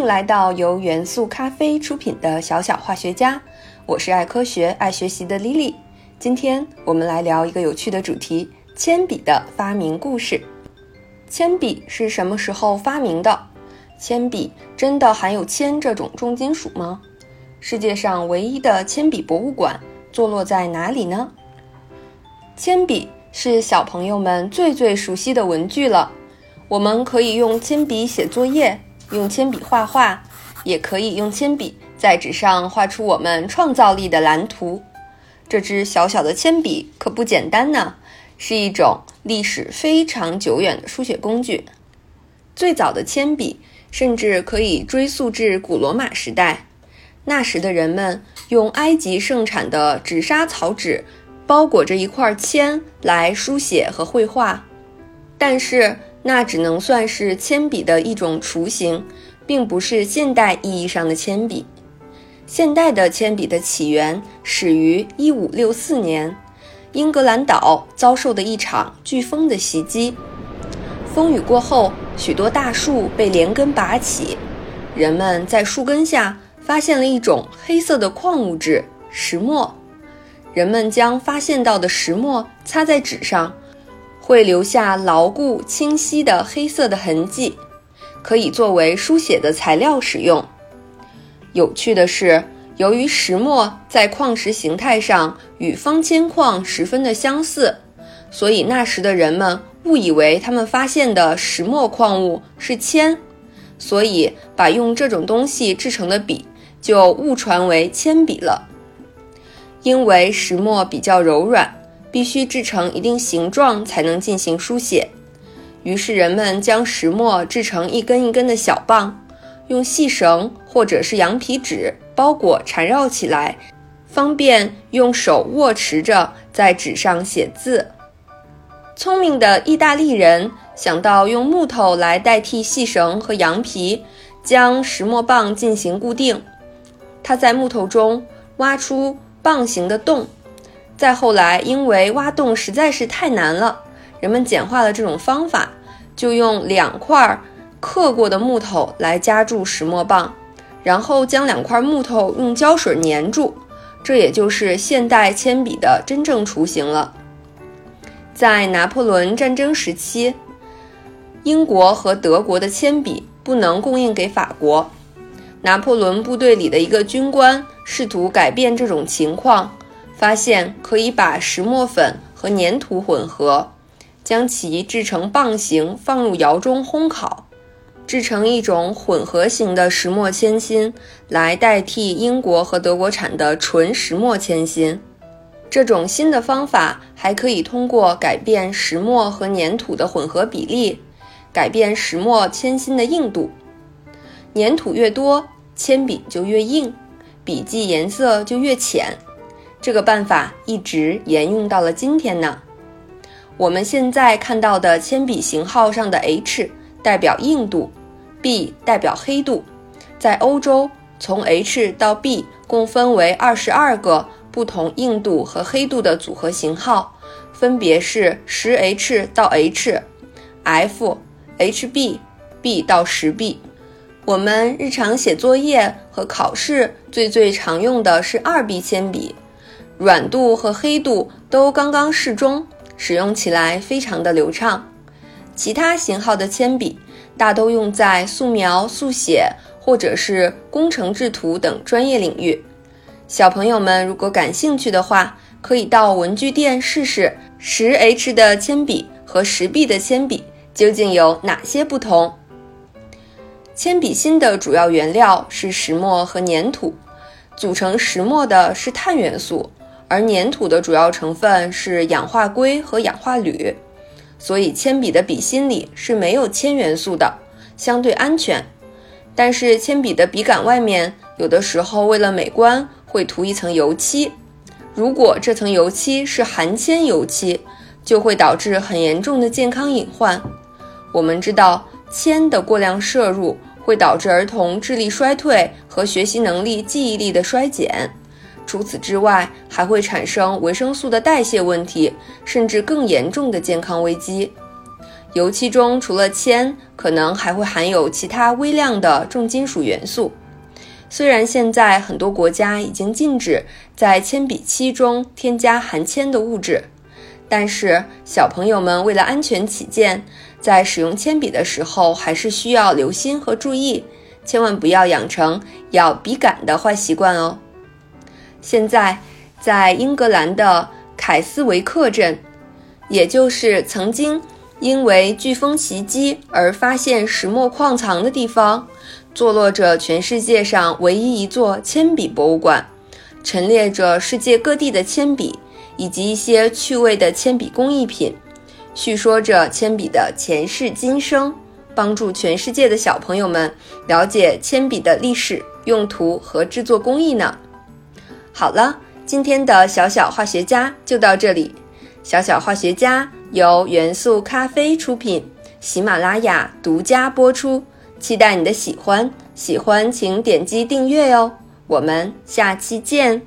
迎来到由元素咖啡出品的小小化学家，我是爱科学、爱学习的 Lily。今天我们来聊一个有趣的主题——铅笔的发明故事。铅笔是什么时候发明的？铅笔真的含有铅这种重金属吗？世界上唯一的铅笔博物馆坐落在哪里呢？铅笔是小朋友们最最熟悉的文具了，我们可以用铅笔写作业。用铅笔画画，也可以用铅笔在纸上画出我们创造力的蓝图。这支小小的铅笔可不简单呢，是一种历史非常久远的书写工具。最早的铅笔甚至可以追溯至古罗马时代，那时的人们用埃及盛产的纸莎草纸包裹着一块铅来书写和绘画，但是。那只能算是铅笔的一种雏形，并不是现代意义上的铅笔。现代的铅笔的起源始于1564年，英格兰岛遭受的一场飓风的袭击。风雨过后，许多大树被连根拔起，人们在树根下发现了一种黑色的矿物质——石墨。人们将发现到的石墨擦在纸上。会留下牢固清晰的黑色的痕迹，可以作为书写的材料使用。有趣的是，由于石墨在矿石形态上与方铅矿十分的相似，所以那时的人们误以为他们发现的石墨矿物是铅，所以把用这种东西制成的笔就误传为铅笔了。因为石墨比较柔软。必须制成一定形状才能进行书写，于是人们将石墨制成一根一根的小棒，用细绳或者是羊皮纸包裹缠绕起来，方便用手握持着在纸上写字。聪明的意大利人想到用木头来代替细绳和羊皮，将石墨棒进行固定。他在木头中挖出棒形的洞。再后来，因为挖洞实在是太难了，人们简化了这种方法，就用两块刻过的木头来夹住石墨棒，然后将两块木头用胶水粘住，这也就是现代铅笔的真正雏形了。在拿破仑战争时期，英国和德国的铅笔不能供应给法国，拿破仑部队里的一个军官试图改变这种情况。发现可以把石墨粉和粘土混合，将其制成棒形，放入窑中烘烤，制成一种混合型的石墨铅芯，来代替英国和德国产的纯石墨铅芯。这种新的方法还可以通过改变石墨和粘土的混合比例，改变石墨铅芯的硬度。粘土越多，铅笔就越硬，笔迹颜色就越浅。这个办法一直沿用到了今天呢。我们现在看到的铅笔型号上的 H 代表硬度，B 代表黑度。在欧洲，从 H 到 B 共分为二十二个不同硬度和黑度的组合型号，分别是十 H 到 H，F、HB、B 到十 B。我们日常写作业和考试最最常用的是二 B 铅笔。软度和黑度都刚刚适中，使用起来非常的流畅。其他型号的铅笔大都用在素描、速写或者是工程制图等专业领域。小朋友们如果感兴趣的话，可以到文具店试试十 H 的铅笔和十 B 的铅笔究竟有哪些不同。铅笔芯的主要原料是石墨和粘土，组成石墨的是碳元素。而粘土的主要成分是氧化硅和氧化铝，所以铅笔的笔芯里是没有铅元素的，相对安全。但是铅笔的笔杆外面有的时候为了美观会涂一层油漆，如果这层油漆是含铅油漆，就会导致很严重的健康隐患。我们知道铅的过量摄入会导致儿童智力衰退和学习能力、记忆力的衰减。除此之外，还会产生维生素的代谢问题，甚至更严重的健康危机。油漆中除了铅，可能还会含有其他微量的重金属元素。虽然现在很多国家已经禁止在铅笔漆中添加含铅的物质，但是小朋友们为了安全起见，在使用铅笔的时候还是需要留心和注意，千万不要养成咬笔杆的坏习惯哦。现在，在英格兰的凯斯维克镇，也就是曾经因为飓风袭击而发现石墨矿藏的地方。坐落着全世界上唯一一座铅笔博物馆，陈列着世界各地的铅笔以及一些趣味的铅笔工艺品，叙说着铅笔的前世今生，帮助全世界的小朋友们了解铅笔的历史、用途和制作工艺呢。好了，今天的小小化学家就到这里。小小化学家由元素咖啡出品，喜马拉雅独家播出。期待你的喜欢，喜欢请点击订阅哦，我们下期见。